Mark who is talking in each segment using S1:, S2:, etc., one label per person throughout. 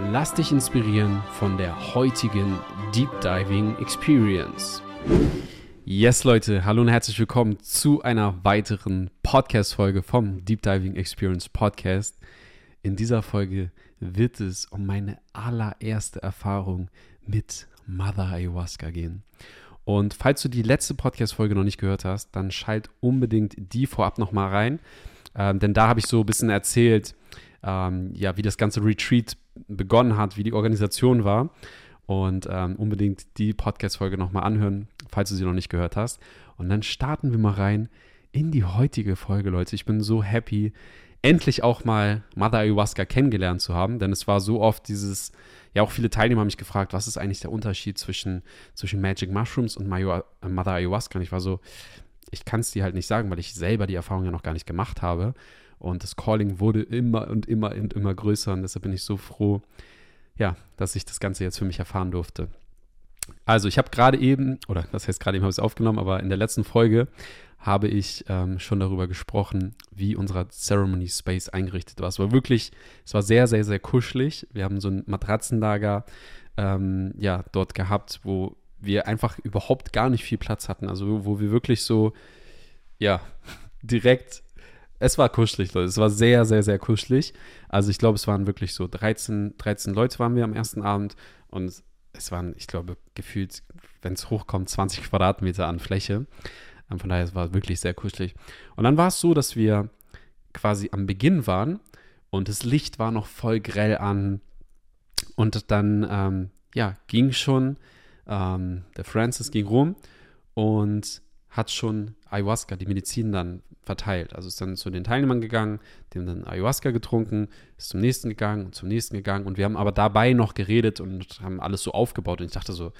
S1: Lass dich inspirieren von der heutigen Deep Diving Experience. Yes, Leute, hallo und herzlich willkommen zu einer weiteren Podcast-Folge vom Deep Diving Experience Podcast. In dieser Folge wird es um meine allererste Erfahrung mit Mother Ayahuasca gehen. Und falls du die letzte Podcast-Folge noch nicht gehört hast, dann schalt unbedingt die vorab nochmal rein. Ähm, denn da habe ich so ein bisschen erzählt, ähm, ja, wie das ganze Retreat begonnen hat, wie die Organisation war. Und ähm, unbedingt die Podcast-Folge nochmal anhören, falls du sie noch nicht gehört hast. Und dann starten wir mal rein in die heutige Folge, Leute. Ich bin so happy, endlich auch mal Mother Ayahuasca kennengelernt zu haben, denn es war so oft dieses, ja, auch viele Teilnehmer haben mich gefragt, was ist eigentlich der Unterschied zwischen, zwischen Magic Mushrooms und Mother Ayahuasca? Und ich war so, ich kann es dir halt nicht sagen, weil ich selber die Erfahrung ja noch gar nicht gemacht habe. Und das Calling wurde immer und immer und immer größer. Und deshalb bin ich so froh, ja, dass ich das Ganze jetzt für mich erfahren durfte. Also, ich habe gerade eben, oder das heißt gerade eben habe ich es aufgenommen, aber in der letzten Folge habe ich ähm, schon darüber gesprochen, wie unser Ceremony Space eingerichtet war. Es war wirklich, es war sehr, sehr, sehr kuschelig. Wir haben so ein Matratzenlager ähm, ja, dort gehabt, wo wir einfach überhaupt gar nicht viel Platz hatten. Also wo wir wirklich so, ja, direkt es war kuschelig, Leute. Es war sehr, sehr, sehr kuschelig. Also ich glaube, es waren wirklich so 13, 13 Leute waren wir am ersten Abend und es waren, ich glaube, gefühlt, wenn es hochkommt, 20 Quadratmeter an Fläche. Ähm, von daher, es war wirklich sehr kuschelig. Und dann war es so, dass wir quasi am Beginn waren und das Licht war noch voll grell an. Und dann, ähm, ja, ging schon, ähm, der Francis ging rum und hat schon Ayahuasca, die Medizin dann verteilt. Also ist dann zu den Teilnehmern gegangen, die haben dann Ayahuasca getrunken, ist zum nächsten gegangen und zum nächsten gegangen. Und wir haben aber dabei noch geredet und haben alles so aufgebaut. Und ich dachte so,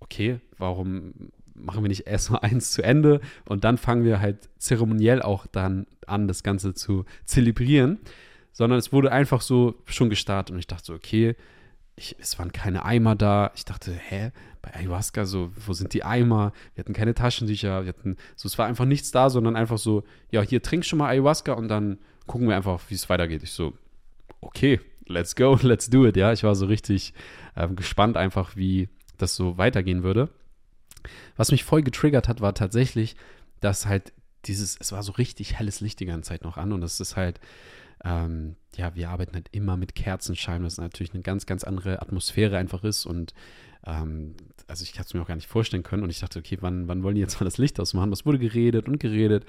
S1: okay, warum machen wir nicht erst mal eins zu Ende und dann fangen wir halt zeremoniell auch dann an, das Ganze zu zelebrieren. Sondern es wurde einfach so schon gestartet und ich dachte so, okay, ich, es waren keine Eimer da. Ich dachte, hä, bei Ayahuasca, so, wo sind die Eimer? Wir hatten keine Taschentücher, wir hatten, so, es war einfach nichts da, sondern einfach so, ja, hier trink schon mal Ayahuasca und dann gucken wir einfach, wie es weitergeht. Ich so, okay, let's go, let's do it, ja. Ich war so richtig ähm, gespannt einfach, wie das so weitergehen würde. Was mich voll getriggert hat, war tatsächlich, dass halt dieses, es war so richtig helles Licht die ganze Zeit noch an und es ist halt, ähm, ja, wir arbeiten halt immer mit Kerzenschein, was natürlich eine ganz, ganz andere Atmosphäre einfach ist. Und ähm, also ich hatte es mir auch gar nicht vorstellen können. Und ich dachte, okay, wann, wann wollen die jetzt mal das Licht ausmachen? Was wurde geredet und geredet?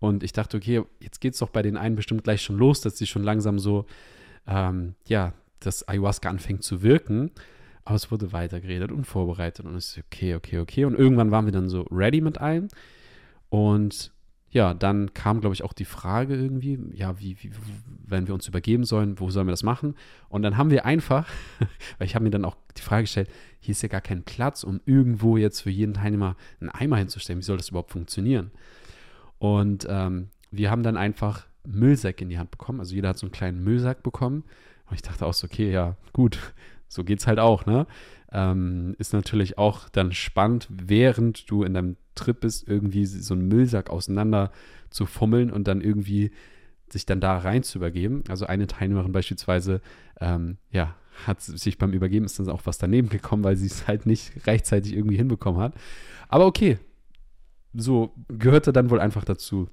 S1: Und ich dachte, okay, jetzt geht es doch bei den einen bestimmt gleich schon los, dass sie schon langsam so, ähm, ja, das Ayahuasca anfängt zu wirken. Aber es wurde weiter geredet und vorbereitet. Und ich so, okay, okay, okay. Und irgendwann waren wir dann so ready mit allem. Und ja, dann kam, glaube ich, auch die Frage irgendwie, ja, wie, wie, wenn wir uns übergeben sollen, wo sollen wir das machen? Und dann haben wir einfach, weil ich habe mir dann auch die Frage gestellt, hier ist ja gar kein Platz, um irgendwo jetzt für jeden Teilnehmer einen Eimer hinzustellen. Wie soll das überhaupt funktionieren? Und ähm, wir haben dann einfach Müllsäcke in die Hand bekommen. Also jeder hat so einen kleinen Müllsack bekommen. Und ich dachte auch so, okay, ja, gut, so geht's halt auch, ne? Ähm, ist natürlich auch dann spannend, während du in deinem Trip bist, irgendwie so einen Müllsack auseinander zu fummeln und dann irgendwie sich dann da rein zu übergeben. Also eine Teilnehmerin beispielsweise, ähm, ja, hat sich beim Übergeben ist dann auch was daneben gekommen, weil sie es halt nicht rechtzeitig irgendwie hinbekommen hat. Aber okay, so gehörte dann wohl einfach dazu.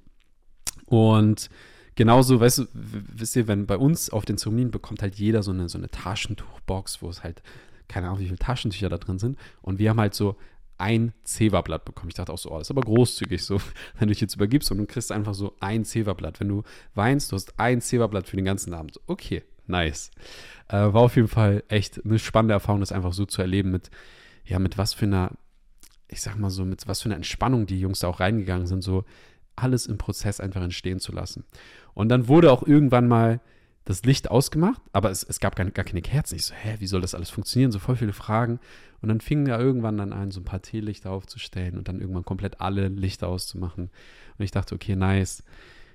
S1: Und genauso, weißt du, wisst ihr, wenn bei uns auf den Zeremonien bekommt halt jeder so eine, so eine Taschentuchbox, wo es halt keine Ahnung, wie viele Taschentücher da drin sind. Und wir haben halt so ein Zewa-Blatt bekommen. Ich dachte auch so, oh, das ist aber großzügig so, wenn du dich jetzt übergibst und du kriegst einfach so ein Zewa-Blatt. Wenn du weinst, du hast ein Zewa-Blatt für den ganzen Abend. Okay, nice. Äh, war auf jeden Fall echt eine spannende Erfahrung, das einfach so zu erleben mit, ja, mit was für einer, ich sag mal so, mit was für einer Entspannung die Jungs da auch reingegangen sind, so alles im Prozess einfach entstehen zu lassen. Und dann wurde auch irgendwann mal das Licht ausgemacht, aber es, es gab gar, gar keine Kerzen. Ich so, hä, wie soll das alles funktionieren? So voll viele Fragen. Und dann fingen ja irgendwann dann an, so ein paar Teelichter aufzustellen und dann irgendwann komplett alle Lichter auszumachen. Und ich dachte, okay, nice,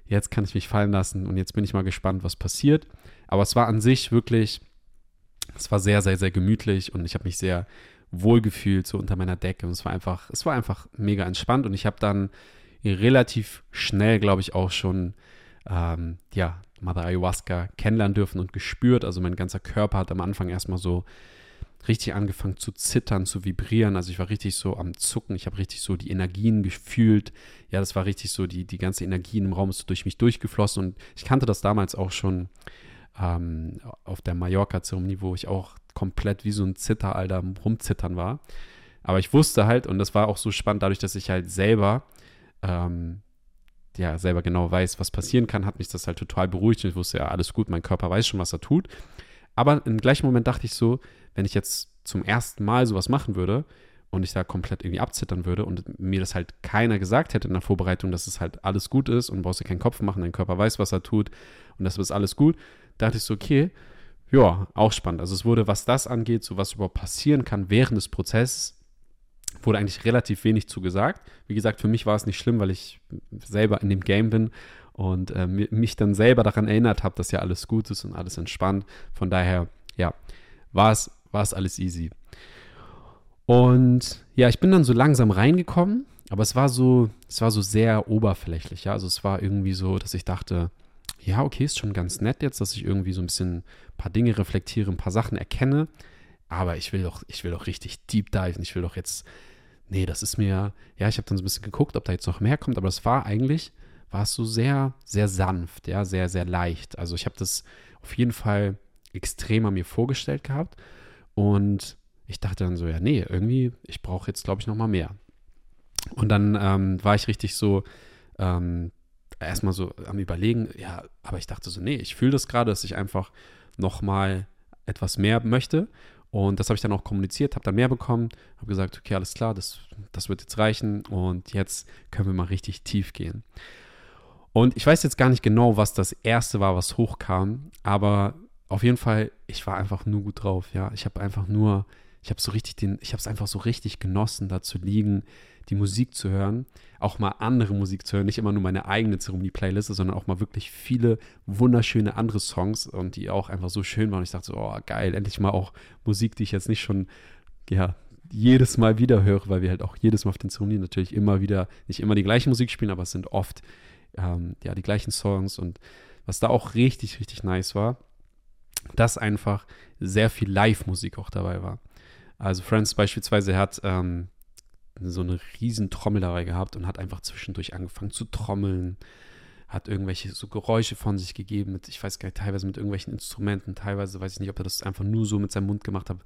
S1: jetzt kann ich mich fallen lassen und jetzt bin ich mal gespannt, was passiert. Aber es war an sich wirklich, es war sehr, sehr, sehr gemütlich und ich habe mich sehr wohl gefühlt, so unter meiner Decke. Und es war einfach, es war einfach mega entspannt und ich habe dann relativ schnell, glaube ich, auch schon ähm, ja, Mother Ayahuasca kennenlernen dürfen und gespürt. Also mein ganzer Körper hat am Anfang erstmal so richtig angefangen zu zittern, zu vibrieren. Also ich war richtig so am Zucken. Ich habe richtig so die Energien gefühlt. Ja, das war richtig so, die, die ganze Energie im Raum ist so durch mich durchgeflossen. Und ich kannte das damals auch schon ähm, auf der Mallorca-Zeremonie, wo ich auch komplett wie so ein Zitteralter rumzittern war. Aber ich wusste halt, und das war auch so spannend, dadurch, dass ich halt selber ähm, ja selber genau weiß, was passieren kann, hat mich das halt total beruhigt. Und ich wusste, ja, alles gut, mein Körper weiß schon, was er tut. Aber im gleichen Moment dachte ich so, wenn ich jetzt zum ersten Mal sowas machen würde und ich da komplett irgendwie abzittern würde und mir das halt keiner gesagt hätte in der Vorbereitung, dass es halt alles gut ist und brauchst dir keinen Kopf machen, dein Körper weiß, was er tut und das ist alles gut, dachte ich so, okay, ja, auch spannend. Also es wurde, was das angeht, so was überhaupt passieren kann während des Prozesses, wurde eigentlich relativ wenig zu gesagt. Wie gesagt, für mich war es nicht schlimm, weil ich selber in dem Game bin und äh, mich dann selber daran erinnert habe, dass ja alles gut ist und alles entspannt. Von daher, ja, war es, war es alles easy. Und ja, ich bin dann so langsam reingekommen, aber es war so, es war so sehr oberflächlich, ja. Also es war irgendwie so, dass ich dachte, ja, okay, ist schon ganz nett jetzt, dass ich irgendwie so ein bisschen ein paar Dinge reflektiere, ein paar Sachen erkenne. Aber ich will doch, ich will doch richtig deep diven. Ich will doch jetzt nee, das ist mir, ja, ich habe dann so ein bisschen geguckt, ob da jetzt noch mehr kommt, aber das war eigentlich, war es so sehr, sehr sanft, ja, sehr, sehr leicht. Also ich habe das auf jeden Fall extremer mir vorgestellt gehabt und ich dachte dann so, ja, nee, irgendwie, ich brauche jetzt, glaube ich, noch mal mehr. Und dann ähm, war ich richtig so, ähm, erstmal so am Überlegen, ja, aber ich dachte so, nee, ich fühle das gerade, dass ich einfach noch mal etwas mehr möchte und das habe ich dann auch kommuniziert, habe dann mehr bekommen, habe gesagt, okay, alles klar, das, das wird jetzt reichen und jetzt können wir mal richtig tief gehen. Und ich weiß jetzt gar nicht genau, was das erste war, was hochkam, aber auf jeden Fall, ich war einfach nur gut drauf, ja. Ich habe einfach nur, ich habe so richtig den, ich habe es einfach so richtig genossen, da zu liegen, die Musik zu hören, auch mal andere Musik zu hören, nicht immer nur meine eigene Zeremonie-Playliste, sondern auch mal wirklich viele wunderschöne andere Songs und die auch einfach so schön waren. Ich dachte so, oh geil, endlich mal auch Musik, die ich jetzt nicht schon, ja, jedes Mal wieder höre, weil wir halt auch jedes Mal auf den Zeremonien natürlich immer wieder, nicht immer die gleiche Musik spielen, aber es sind oft, ähm, ja, die gleichen Songs und was da auch richtig, richtig nice war, dass einfach sehr viel Live-Musik auch dabei war. Also Friends beispielsweise hat ähm, so eine riesen Trommel dabei gehabt und hat einfach zwischendurch angefangen zu trommeln, hat irgendwelche so Geräusche von sich gegeben, mit, ich weiß gar nicht, teilweise mit irgendwelchen Instrumenten, teilweise weiß ich nicht, ob er das einfach nur so mit seinem Mund gemacht hat.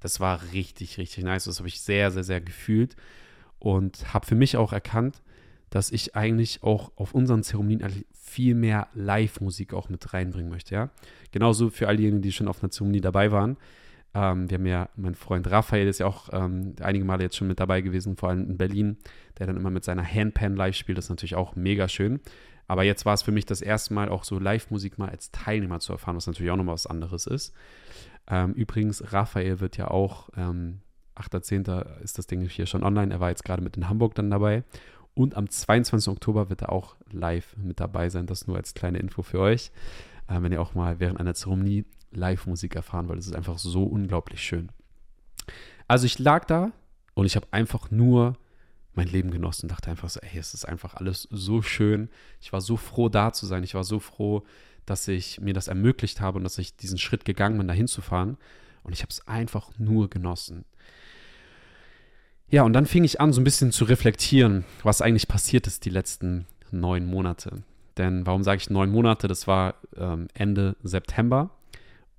S1: Das war richtig, richtig nice. Das habe ich sehr, sehr, sehr gefühlt und habe für mich auch erkannt, dass ich eigentlich auch auf unseren Zeremonien viel mehr Live-Musik auch mit reinbringen möchte, ja. Genauso für all diejenigen, die schon auf einer Zeremonie dabei waren. Ähm, wir haben ja, mein Freund Raphael ist ja auch ähm, einige Male jetzt schon mit dabei gewesen, vor allem in Berlin, der dann immer mit seiner Handpan live spielt. Das ist natürlich auch mega schön. Aber jetzt war es für mich das erste Mal auch so Live-Musik mal als Teilnehmer zu erfahren, was natürlich auch nochmal was anderes ist. Ähm, übrigens, Raphael wird ja auch, ähm, 8.10. ist das Ding hier schon online. Er war jetzt gerade mit in Hamburg dann dabei. Und am 22. Oktober wird er auch live mit dabei sein. Das nur als kleine Info für euch. Äh, wenn ihr auch mal während einer Zeremonie Live-Musik erfahren, weil es ist einfach so unglaublich schön. Also ich lag da und ich habe einfach nur mein Leben genossen und dachte einfach so, ey, es ist einfach alles so schön. Ich war so froh, da zu sein. Ich war so froh, dass ich mir das ermöglicht habe und dass ich diesen Schritt gegangen bin, da hinzufahren. Und ich habe es einfach nur genossen. Ja, und dann fing ich an, so ein bisschen zu reflektieren, was eigentlich passiert ist die letzten neun Monate. Denn warum sage ich neun Monate? Das war ähm, Ende September.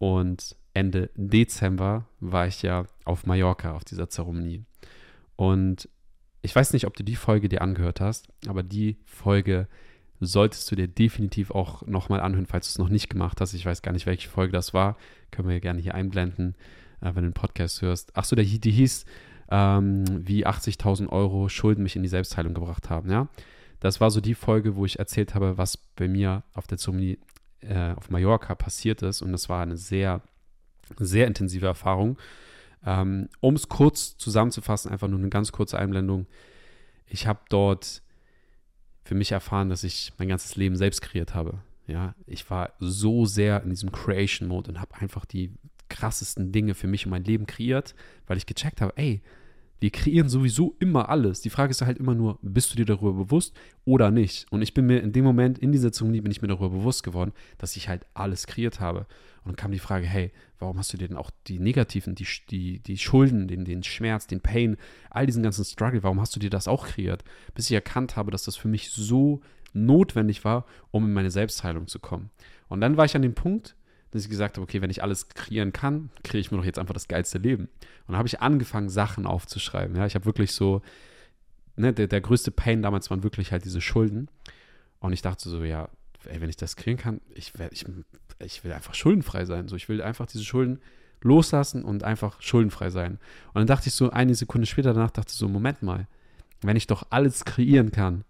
S1: Und Ende Dezember war ich ja auf Mallorca auf dieser Zeremonie. Und ich weiß nicht, ob du die Folge dir angehört hast, aber die Folge solltest du dir definitiv auch nochmal anhören, falls du es noch nicht gemacht hast. Ich weiß gar nicht, welche Folge das war. Können wir gerne hier einblenden, äh, wenn du den Podcast hörst. Achso, die, die hieß, ähm, wie 80.000 Euro Schulden mich in die Selbstheilung gebracht haben. Ja, Das war so die Folge, wo ich erzählt habe, was bei mir auf der Zeremonie äh, auf Mallorca passiert ist. Und das war eine sehr, sehr intensive Erfahrung. Ähm, um es kurz zusammenzufassen, einfach nur eine ganz kurze Einblendung. Ich habe dort für mich erfahren, dass ich mein ganzes Leben selbst kreiert habe. Ja, ich war so sehr in diesem Creation-Mode und habe einfach die krassesten Dinge für mich und mein Leben kreiert, weil ich gecheckt habe, ey, wir kreieren sowieso immer alles. Die Frage ist halt immer nur, bist du dir darüber bewusst oder nicht? Und ich bin mir in dem Moment, in dieser Zeremonie, bin ich mir darüber bewusst geworden, dass ich halt alles kreiert habe. Und dann kam die Frage, hey, warum hast du dir denn auch die negativen, die, die, die Schulden, den, den Schmerz, den Pain, all diesen ganzen Struggle, warum hast du dir das auch kreiert? Bis ich erkannt habe, dass das für mich so notwendig war, um in meine Selbstheilung zu kommen. Und dann war ich an dem Punkt, dass ich gesagt habe, okay, wenn ich alles kreieren kann, kriege ich mir doch jetzt einfach das geilste Leben. Und dann habe ich angefangen, Sachen aufzuschreiben. Ja, ich habe wirklich so, ne, der, der größte Pain damals waren wirklich halt diese Schulden. Und ich dachte so, ja, ey, wenn ich das kreieren kann, ich, ich, ich will einfach schuldenfrei sein. So, ich will einfach diese Schulden loslassen und einfach schuldenfrei sein. Und dann dachte ich so, eine Sekunde später danach dachte ich so, Moment mal, wenn ich doch alles kreieren kann,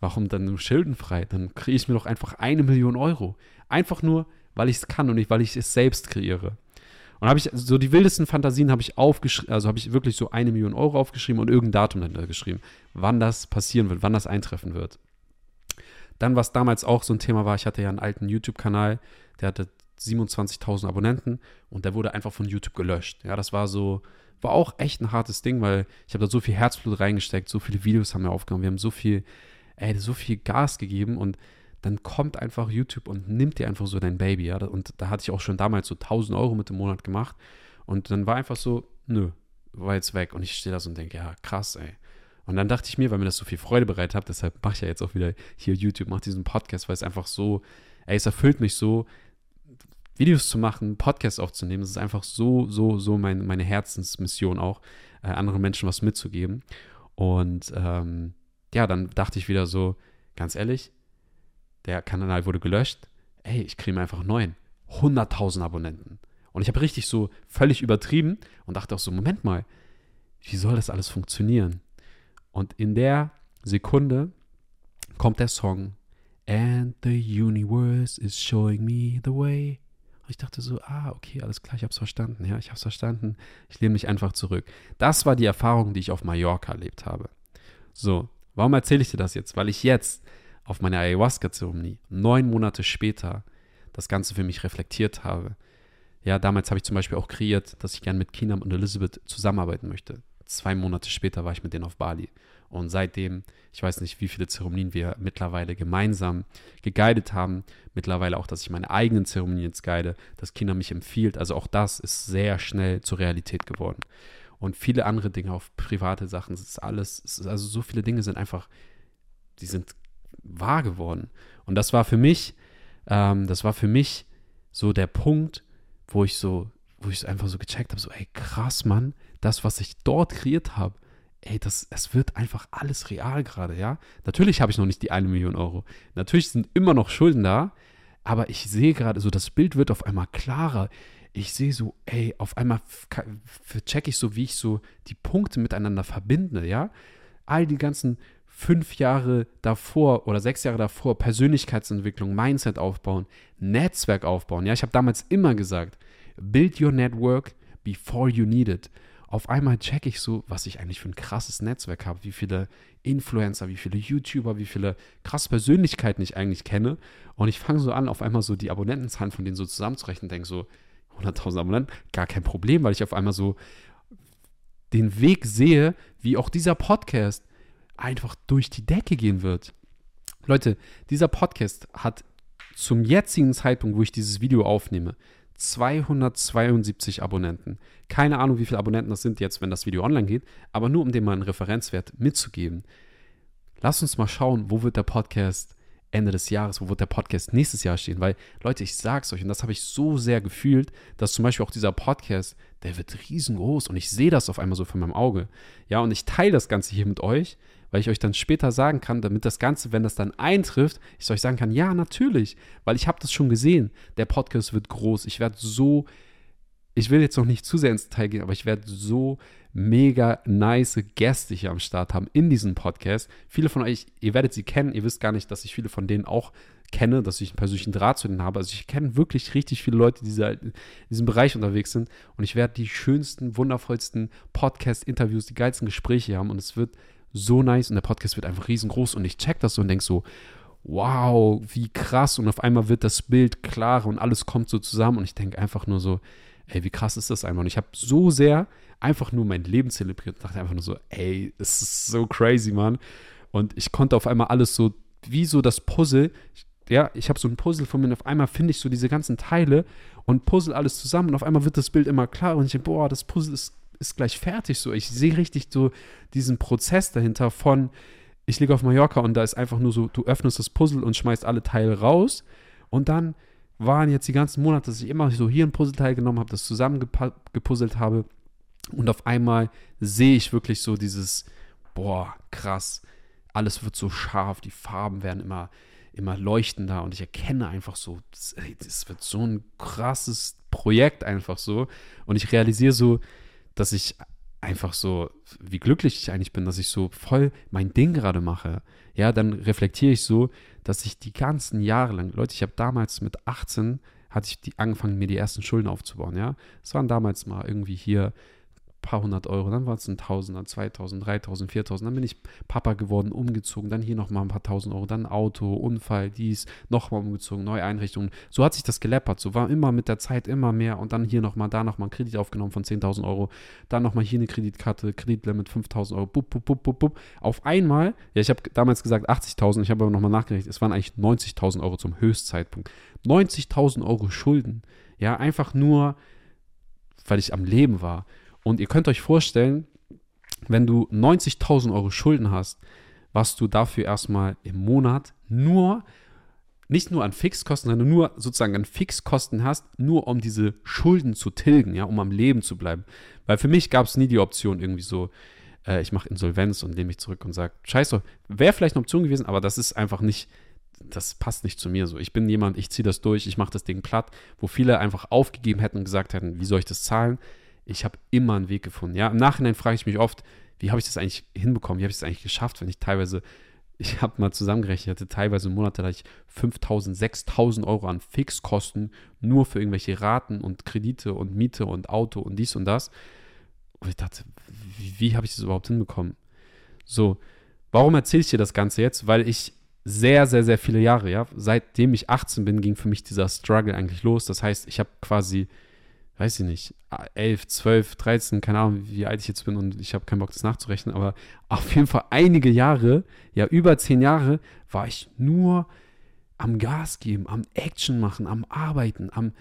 S1: warum dann schuldenfrei? Dann kriege ich mir doch einfach eine Million Euro. Einfach nur, weil ich es kann und nicht, weil ich es selbst kreiere. Und habe ich so die wildesten Fantasien habe ich aufgeschrieben, also habe ich wirklich so eine Million Euro aufgeschrieben und irgendein Datum dahinter geschrieben, wann das passieren wird, wann das eintreffen wird. Dann, was damals auch so ein Thema war, ich hatte ja einen alten YouTube-Kanal, der hatte 27.000 Abonnenten und der wurde einfach von YouTube gelöscht. Ja, das war so, war auch echt ein hartes Ding, weil ich habe da so viel Herzblut reingesteckt, so viele Videos haben wir aufgenommen, wir haben so viel, ey, so viel Gas gegeben und dann kommt einfach YouTube und nimmt dir einfach so dein Baby, ja. Und da hatte ich auch schon damals so 1000 Euro mit dem Monat gemacht. Und dann war einfach so, nö, war jetzt weg. Und ich stehe da so und denke, ja, krass, ey. Und dann dachte ich mir, weil mir das so viel Freude bereitet hat, deshalb mache ich ja jetzt auch wieder hier YouTube, mache diesen Podcast, weil es einfach so, ey, es erfüllt mich so, Videos zu machen, Podcasts aufzunehmen. Es ist einfach so, so, so mein, meine Herzensmission auch, äh, anderen Menschen was mitzugeben. Und ähm, ja, dann dachte ich wieder so, ganz ehrlich, der Kanal wurde gelöscht. Ey, ich kriege einfach einen neuen. 100.000 Abonnenten. Und ich habe richtig so völlig übertrieben und dachte auch so, Moment mal, wie soll das alles funktionieren? Und in der Sekunde kommt der Song And the universe is showing me the way. Und ich dachte so, ah, okay, alles klar, ich habe es verstanden. Ja, ich habe es verstanden. Ich lehne mich einfach zurück. Das war die Erfahrung, die ich auf Mallorca erlebt habe. So, warum erzähle ich dir das jetzt? Weil ich jetzt auf meine Ayahuasca-Zeremonie, neun Monate später, das Ganze für mich reflektiert habe. Ja, damals habe ich zum Beispiel auch kreiert, dass ich gerne mit Kinam und Elizabeth zusammenarbeiten möchte. Zwei Monate später war ich mit denen auf Bali. Und seitdem, ich weiß nicht, wie viele Zeremonien wir mittlerweile gemeinsam geguidet haben. Mittlerweile auch, dass ich meine eigenen Zeremonien jetzt guide, dass Kinam mich empfiehlt. Also auch das ist sehr schnell zur Realität geworden. Und viele andere Dinge, auf private Sachen, es ist alles, es ist also so viele Dinge sind einfach, die sind wahr geworden. Und das war für mich, ähm, das war für mich so der Punkt, wo ich so, wo ich einfach so gecheckt habe, so, ey, krass, Mann, das, was ich dort kreiert habe, ey, das, es wird einfach alles real gerade, ja. Natürlich habe ich noch nicht die eine Million Euro. Natürlich sind immer noch Schulden da, aber ich sehe gerade so, das Bild wird auf einmal klarer. Ich sehe so, ey, auf einmal check ich so, wie ich so die Punkte miteinander verbinde, ja. All die ganzen fünf Jahre davor oder sechs Jahre davor Persönlichkeitsentwicklung, Mindset aufbauen, Netzwerk aufbauen. Ja, ich habe damals immer gesagt, build your network before you need it. Auf einmal checke ich so, was ich eigentlich für ein krasses Netzwerk habe, wie viele Influencer, wie viele YouTuber, wie viele krasse Persönlichkeiten ich eigentlich kenne. Und ich fange so an, auf einmal so die Abonnentenzahlen von denen so zusammenzurechnen denke so, 100.000 Abonnenten, gar kein Problem, weil ich auf einmal so den Weg sehe, wie auch dieser Podcast einfach durch die Decke gehen wird. Leute, dieser Podcast hat zum jetzigen Zeitpunkt, wo ich dieses Video aufnehme, 272 Abonnenten. Keine Ahnung, wie viele Abonnenten das sind jetzt, wenn das Video online geht, aber nur um dem mal einen Referenzwert mitzugeben. Lass uns mal schauen, wo wird der Podcast Ende des Jahres, wo wird der Podcast nächstes Jahr stehen? Weil, Leute, ich sag's euch, und das habe ich so sehr gefühlt, dass zum Beispiel auch dieser Podcast, der wird riesengroß und ich sehe das auf einmal so von meinem Auge. Ja, und ich teile das Ganze hier mit euch, weil ich euch dann später sagen kann, damit das Ganze, wenn das dann eintrifft, ich euch sagen kann, ja, natürlich, weil ich habe das schon gesehen. Der Podcast wird groß. Ich werde so, ich will jetzt noch nicht zu sehr ins Detail gehen, aber ich werde so mega nice Gäste hier am Start haben in diesem Podcast. Viele von euch, ihr werdet sie kennen, ihr wisst gar nicht, dass ich viele von denen auch kenne, dass ich einen persönlichen Draht zu denen habe. Also ich kenne wirklich richtig viele Leute, die in diesem Bereich unterwegs sind. Und ich werde die schönsten, wundervollsten Podcast-Interviews, die geilsten Gespräche haben. Und es wird so nice und der Podcast wird einfach riesengroß. Und ich check das so und denke so, wow, wie krass. Und auf einmal wird das Bild klarer und alles kommt so zusammen. Und ich denke einfach nur so, ey, wie krass ist das einfach? Und ich habe so sehr einfach nur mein Leben zelebriert und dachte einfach nur so, ey, es ist so crazy, Mann. Und ich konnte auf einmal alles so, wie so das Puzzle, ja, ich habe so ein Puzzle von mir und auf einmal finde ich so diese ganzen Teile und puzzle alles zusammen und auf einmal wird das Bild immer klarer und ich denke, boah, das Puzzle ist, ist gleich fertig so. Ich sehe richtig so diesen Prozess dahinter von, ich liege auf Mallorca und da ist einfach nur so, du öffnest das Puzzle und schmeißt alle Teile raus. Und dann waren jetzt die ganzen Monate, dass ich immer so hier ein Puzzleteil genommen habe, das zusammengepuzzelt habe. Und auf einmal sehe ich wirklich so dieses, boah, krass, alles wird so scharf, die Farben werden immer, immer leuchtender und ich erkenne einfach so, das, das wird so ein krasses Projekt einfach so. Und ich realisiere so, dass ich einfach so, wie glücklich ich eigentlich bin, dass ich so voll mein Ding gerade mache. Ja, dann reflektiere ich so, dass ich die ganzen Jahre lang, Leute, ich habe damals mit 18 hatte ich die, angefangen, mir die ersten Schulden aufzubauen, ja. Es waren damals mal irgendwie hier paar hundert Euro, dann war es ein Tausender, 2000, 3000, 4000, dann bin ich Papa geworden, umgezogen, dann hier nochmal ein paar tausend Euro, dann Auto, Unfall, dies, nochmal umgezogen, neue Einrichtungen. So hat sich das geleppert, so war immer mit der Zeit immer mehr und dann hier nochmal, da nochmal ein Kredit aufgenommen von 10.000 Euro, dann nochmal hier eine Kreditkarte, Kreditlimit 5.000 Euro, bup, bup, bup, bup, bup. Auf einmal, ja, ich habe damals gesagt 80.000, ich habe aber nochmal nachgerechnet, es waren eigentlich 90.000 Euro zum Höchstzeitpunkt. 90.000 Euro Schulden, ja, einfach nur, weil ich am Leben war. Und ihr könnt euch vorstellen, wenn du 90.000 Euro Schulden hast, was du dafür erstmal im Monat nur, nicht nur an Fixkosten, sondern nur sozusagen an Fixkosten hast, nur um diese Schulden zu tilgen, ja, um am Leben zu bleiben. Weil für mich gab es nie die Option irgendwie so, äh, ich mache Insolvenz und nehme mich zurück und sage, scheiße, wäre vielleicht eine Option gewesen, aber das ist einfach nicht, das passt nicht zu mir so. Ich bin jemand, ich ziehe das durch, ich mache das Ding platt, wo viele einfach aufgegeben hätten und gesagt hätten, wie soll ich das zahlen? Ich habe immer einen Weg gefunden. Ja, im Nachhinein frage ich mich oft, wie habe ich das eigentlich hinbekommen? Wie habe ich das eigentlich geschafft, wenn ich teilweise, ich habe mal zusammengerechnet, hatte teilweise Monate, da ich 5.000, 6.000 Euro an Fixkosten nur für irgendwelche Raten und Kredite und Miete und Auto und dies und das. Und ich dachte, wie, wie habe ich das überhaupt hinbekommen? So, warum erzähle ich dir das Ganze jetzt? Weil ich sehr, sehr, sehr viele Jahre, ja, seitdem ich 18 bin, ging für mich dieser Struggle eigentlich los. Das heißt, ich habe quasi weiß ich nicht, 11, 12, 13, keine Ahnung, wie alt ich jetzt bin und ich habe keinen Bock, das nachzurechnen, aber auf jeden Fall einige Jahre, ja, über zehn Jahre, war ich nur am Gas geben, am Action machen, am Arbeiten, am.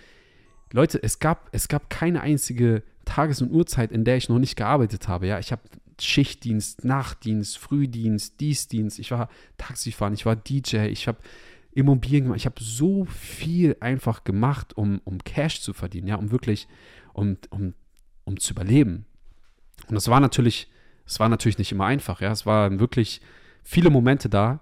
S1: Leute, es gab, es gab keine einzige Tages- und Uhrzeit, in der ich noch nicht gearbeitet habe. Ja, ich habe Schichtdienst, Nachtdienst, Frühdienst, Dienstdienst, ich war Taxifahren, ich war DJ, ich habe Immobilien gemacht. Ich habe so viel einfach gemacht, um, um Cash zu verdienen, ja, um wirklich, um, um, um zu überleben. Und das war natürlich, es war natürlich nicht immer einfach, ja. Es waren wirklich viele Momente da,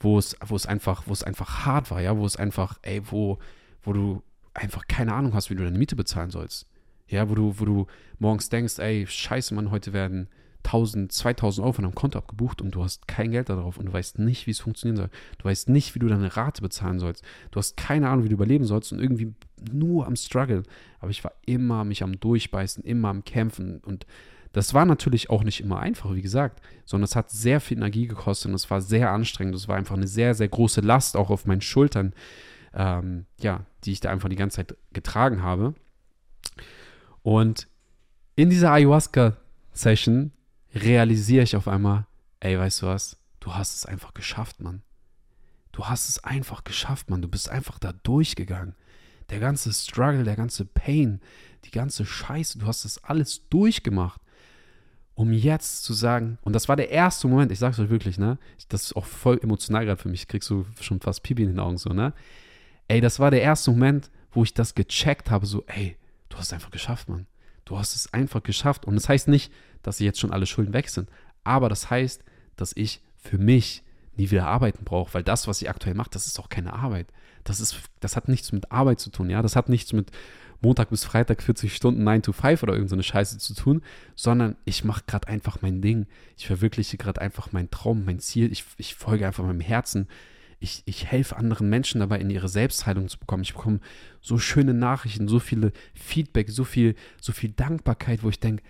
S1: wo es, wo es einfach, wo es einfach hart war, ja, wo es einfach, ey, wo, wo du einfach keine Ahnung hast, wie du deine Miete bezahlen sollst. Ja, wo du, wo du morgens denkst, ey, scheiße, Mann, heute werden 1000, 2000 Euro von deinem Konto abgebucht und du hast kein Geld darauf und du weißt nicht, wie es funktionieren soll. Du weißt nicht, wie du deine Rate bezahlen sollst. Du hast keine Ahnung, wie du überleben sollst und irgendwie nur am Struggle. Aber ich war immer mich am Durchbeißen, immer am Kämpfen und das war natürlich auch nicht immer einfach, wie gesagt, sondern es hat sehr viel Energie gekostet und es war sehr anstrengend. Es war einfach eine sehr, sehr große Last auch auf meinen Schultern, ähm, ja, die ich da einfach die ganze Zeit getragen habe. Und in dieser Ayahuasca-Session realisiere ich auf einmal, ey, weißt du was? Du hast es einfach geschafft, Mann. Du hast es einfach geschafft, Mann. Du bist einfach da durchgegangen. Der ganze Struggle, der ganze Pain, die ganze Scheiße, du hast das alles durchgemacht. Um jetzt zu sagen, und das war der erste Moment, ich sag's euch wirklich, ne? Das ist auch voll emotional gerade für mich. Ich krieg so schon fast Pipi in den Augen, so, ne? Ey, das war der erste Moment, wo ich das gecheckt habe, so, ey, du hast es einfach geschafft, Mann. Du hast es einfach geschafft. Und das heißt nicht, dass jetzt schon alle Schulden weg sind. Aber das heißt, dass ich für mich nie wieder arbeiten brauche, weil das, was ich aktuell mache, das ist auch keine Arbeit. Das, ist, das hat nichts mit Arbeit zu tun, ja. Das hat nichts mit Montag bis Freitag 40 Stunden 9 to 5 oder irgendeine Scheiße zu tun, sondern ich mache gerade einfach mein Ding. Ich verwirkliche gerade einfach meinen Traum, mein Ziel. Ich, ich folge einfach meinem Herzen. Ich, ich helfe anderen Menschen dabei, in ihre Selbstheilung zu bekommen. Ich bekomme so schöne Nachrichten, so viele Feedback, so viel, so viel Dankbarkeit, wo ich denke,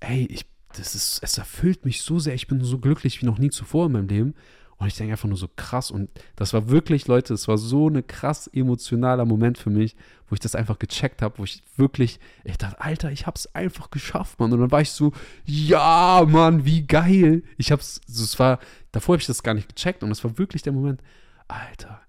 S1: ey, ich, das ist, es erfüllt mich so sehr, ich bin so glücklich wie noch nie zuvor in meinem Leben. Und ich denke einfach nur so krass. Und das war wirklich, Leute, es war so ein krass emotionaler Moment für mich, wo ich das einfach gecheckt habe, wo ich wirklich, ich dachte, Alter, ich hab's einfach geschafft, Mann. Und dann war ich so, ja, Mann, wie geil. Ich hab's, es war, davor habe ich das gar nicht gecheckt. Und es war wirklich der Moment, Alter,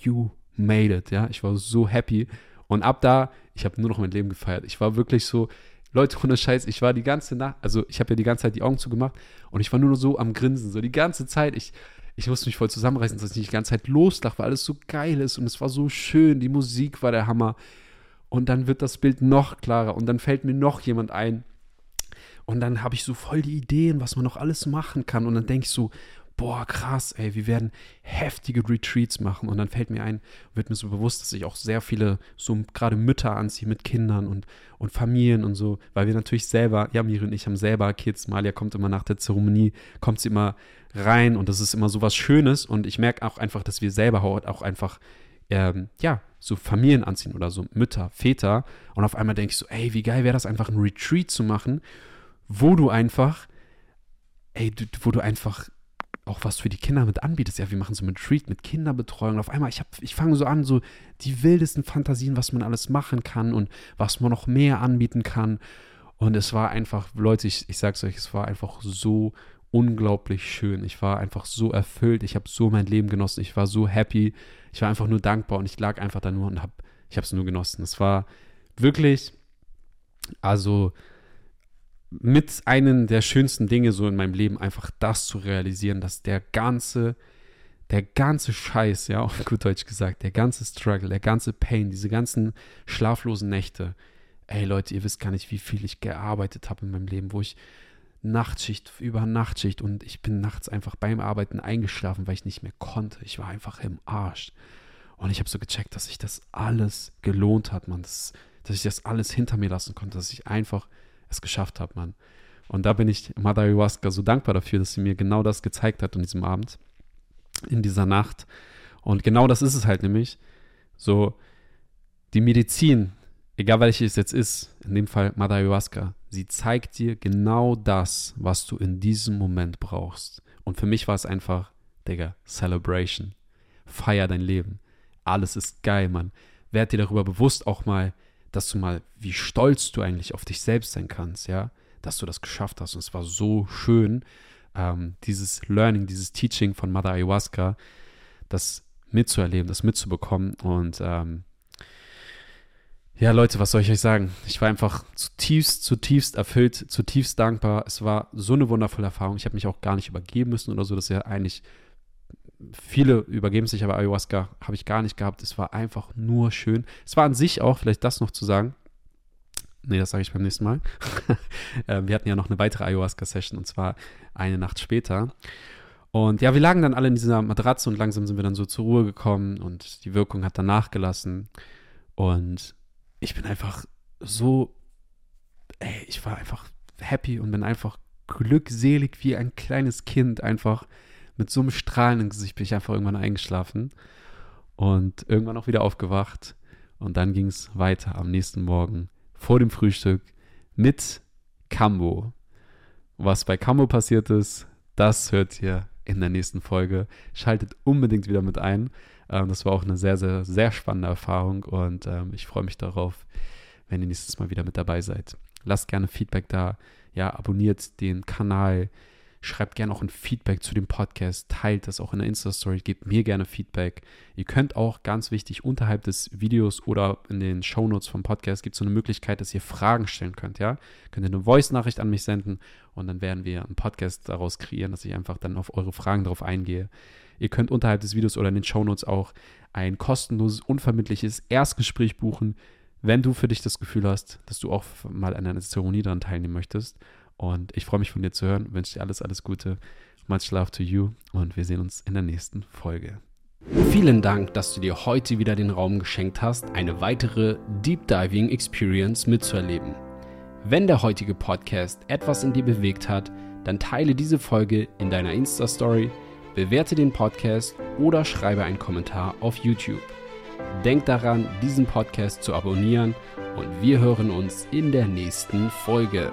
S1: you made it, ja. Ich war so happy. Und ab da, ich habe nur noch mein Leben gefeiert. Ich war wirklich so, Leute, ohne Scheiß, ich war die ganze Nacht, also ich habe ja die ganze Zeit die Augen zugemacht und ich war nur so am Grinsen, so die ganze Zeit. Ich, ich musste mich voll zusammenreißen, dass ich nicht die ganze Zeit loslache, weil alles so geil ist und es war so schön, die Musik war der Hammer. Und dann wird das Bild noch klarer und dann fällt mir noch jemand ein. Und dann habe ich so voll die Ideen, was man noch alles machen kann. Und dann denke ich so, boah, krass, ey, wir werden heftige Retreats machen. Und dann fällt mir ein, wird mir so bewusst, dass ich auch sehr viele, so gerade Mütter anziehe mit Kindern und, und Familien und so, weil wir natürlich selber, ja, Miri und ich haben selber Kids. Malia kommt immer nach der Zeremonie, kommt sie immer rein und das ist immer so was Schönes. Und ich merke auch einfach, dass wir selber auch einfach, ähm, ja, so Familien anziehen oder so Mütter, Väter. Und auf einmal denke ich so, ey, wie geil wäre das einfach, ein Retreat zu machen, wo du einfach, ey, du, wo du einfach auch was für die Kinder mit anbietest. Ja, wir machen so ein Retreat mit Kinderbetreuung. Auf einmal, ich, ich fange so an, so die wildesten Fantasien, was man alles machen kann und was man noch mehr anbieten kann. Und es war einfach, Leute, ich, ich sag's euch, es war einfach so unglaublich schön. Ich war einfach so erfüllt. Ich habe so mein Leben genossen. Ich war so happy. Ich war einfach nur dankbar und ich lag einfach da nur und habe, ich habe es nur genossen. Es war wirklich, also mit einem der schönsten Dinge so in meinem Leben einfach das zu realisieren, dass der ganze, der ganze Scheiß, ja, auf gut Deutsch gesagt, der ganze Struggle, der ganze Pain, diese ganzen schlaflosen Nächte, ey Leute, ihr wisst gar nicht, wie viel ich gearbeitet habe in meinem Leben, wo ich Nachtschicht über Nachtschicht und ich bin nachts einfach beim Arbeiten eingeschlafen, weil ich nicht mehr konnte. Ich war einfach im Arsch. Und ich habe so gecheckt, dass sich das alles gelohnt hat, man, dass, dass ich das alles hinter mir lassen konnte, dass ich einfach es geschafft habe, Mann. Und da bin ich Mother Ayahuasca so dankbar dafür, dass sie mir genau das gezeigt hat an diesem Abend, in dieser Nacht. Und genau das ist es halt nämlich. So, die Medizin, egal welche es jetzt ist, in dem Fall Mother Ayahuasca, sie zeigt dir genau das, was du in diesem Moment brauchst. Und für mich war es einfach, Digga, Celebration. Feier dein Leben. Alles ist geil, Mann. Werd dir darüber bewusst auch mal, dass du mal, wie stolz du eigentlich auf dich selbst sein kannst, ja, dass du das geschafft hast. Und es war so schön, ähm, dieses Learning, dieses Teaching von Mother Ayahuasca, das mitzuerleben, das mitzubekommen. Und ähm, ja, Leute, was soll ich euch sagen? Ich war einfach zutiefst, zutiefst erfüllt, zutiefst dankbar. Es war so eine wundervolle Erfahrung. Ich habe mich auch gar nicht übergeben müssen oder so. Das ist ja eigentlich viele übergeben sich, aber Ayahuasca habe ich gar nicht gehabt. Es war einfach nur schön. Es war an sich auch, vielleicht das noch zu sagen. Nee, das sage ich beim nächsten Mal. Ähm, wir hatten ja noch eine weitere Ayahuasca-Session und zwar eine Nacht später. Und ja, wir lagen dann alle in dieser Matratze und langsam sind wir dann so zur Ruhe gekommen und die Wirkung hat dann nachgelassen. Und ich bin einfach so, ey, ich war einfach happy und bin einfach glückselig wie ein kleines Kind einfach mit so einem strahlenden Gesicht bin ich einfach irgendwann eingeschlafen und irgendwann auch wieder aufgewacht. Und dann ging es weiter am nächsten Morgen vor dem Frühstück mit Cambo. Was bei Cambo passiert ist, das hört ihr in der nächsten Folge. Schaltet unbedingt wieder mit ein. Ähm, das war auch eine sehr, sehr, sehr spannende Erfahrung und ähm, ich freue mich darauf, wenn ihr nächstes Mal wieder mit dabei seid. Lasst gerne Feedback da. Ja, abonniert den Kanal Schreibt gerne auch ein Feedback zu dem Podcast, teilt das auch in der Insta-Story, gebt mir gerne Feedback. Ihr könnt auch, ganz wichtig, unterhalb des Videos oder in den Shownotes vom Podcast gibt es so eine Möglichkeit, dass ihr Fragen stellen könnt, ja? Könnt ihr eine Voice-Nachricht an mich senden und dann werden wir einen Podcast daraus kreieren, dass ich einfach dann auf eure Fragen darauf eingehe. Ihr könnt unterhalb des Videos oder in den Shownotes auch ein kostenloses, unvermittliches Erstgespräch buchen, wenn du für dich das Gefühl hast, dass du auch mal an einer Zeremonie daran teilnehmen möchtest. Und ich freue mich von dir zu hören, wünsche dir alles, alles Gute. Much love to you und wir sehen uns in der nächsten Folge.
S2: Vielen Dank, dass du dir heute wieder den Raum geschenkt hast, eine weitere Deep Diving Experience mitzuerleben. Wenn der heutige Podcast etwas in dir bewegt hat, dann teile diese Folge in deiner Insta-Story,
S1: bewerte den Podcast oder schreibe einen Kommentar auf YouTube. Denk daran, diesen Podcast zu abonnieren und wir hören uns in der nächsten Folge.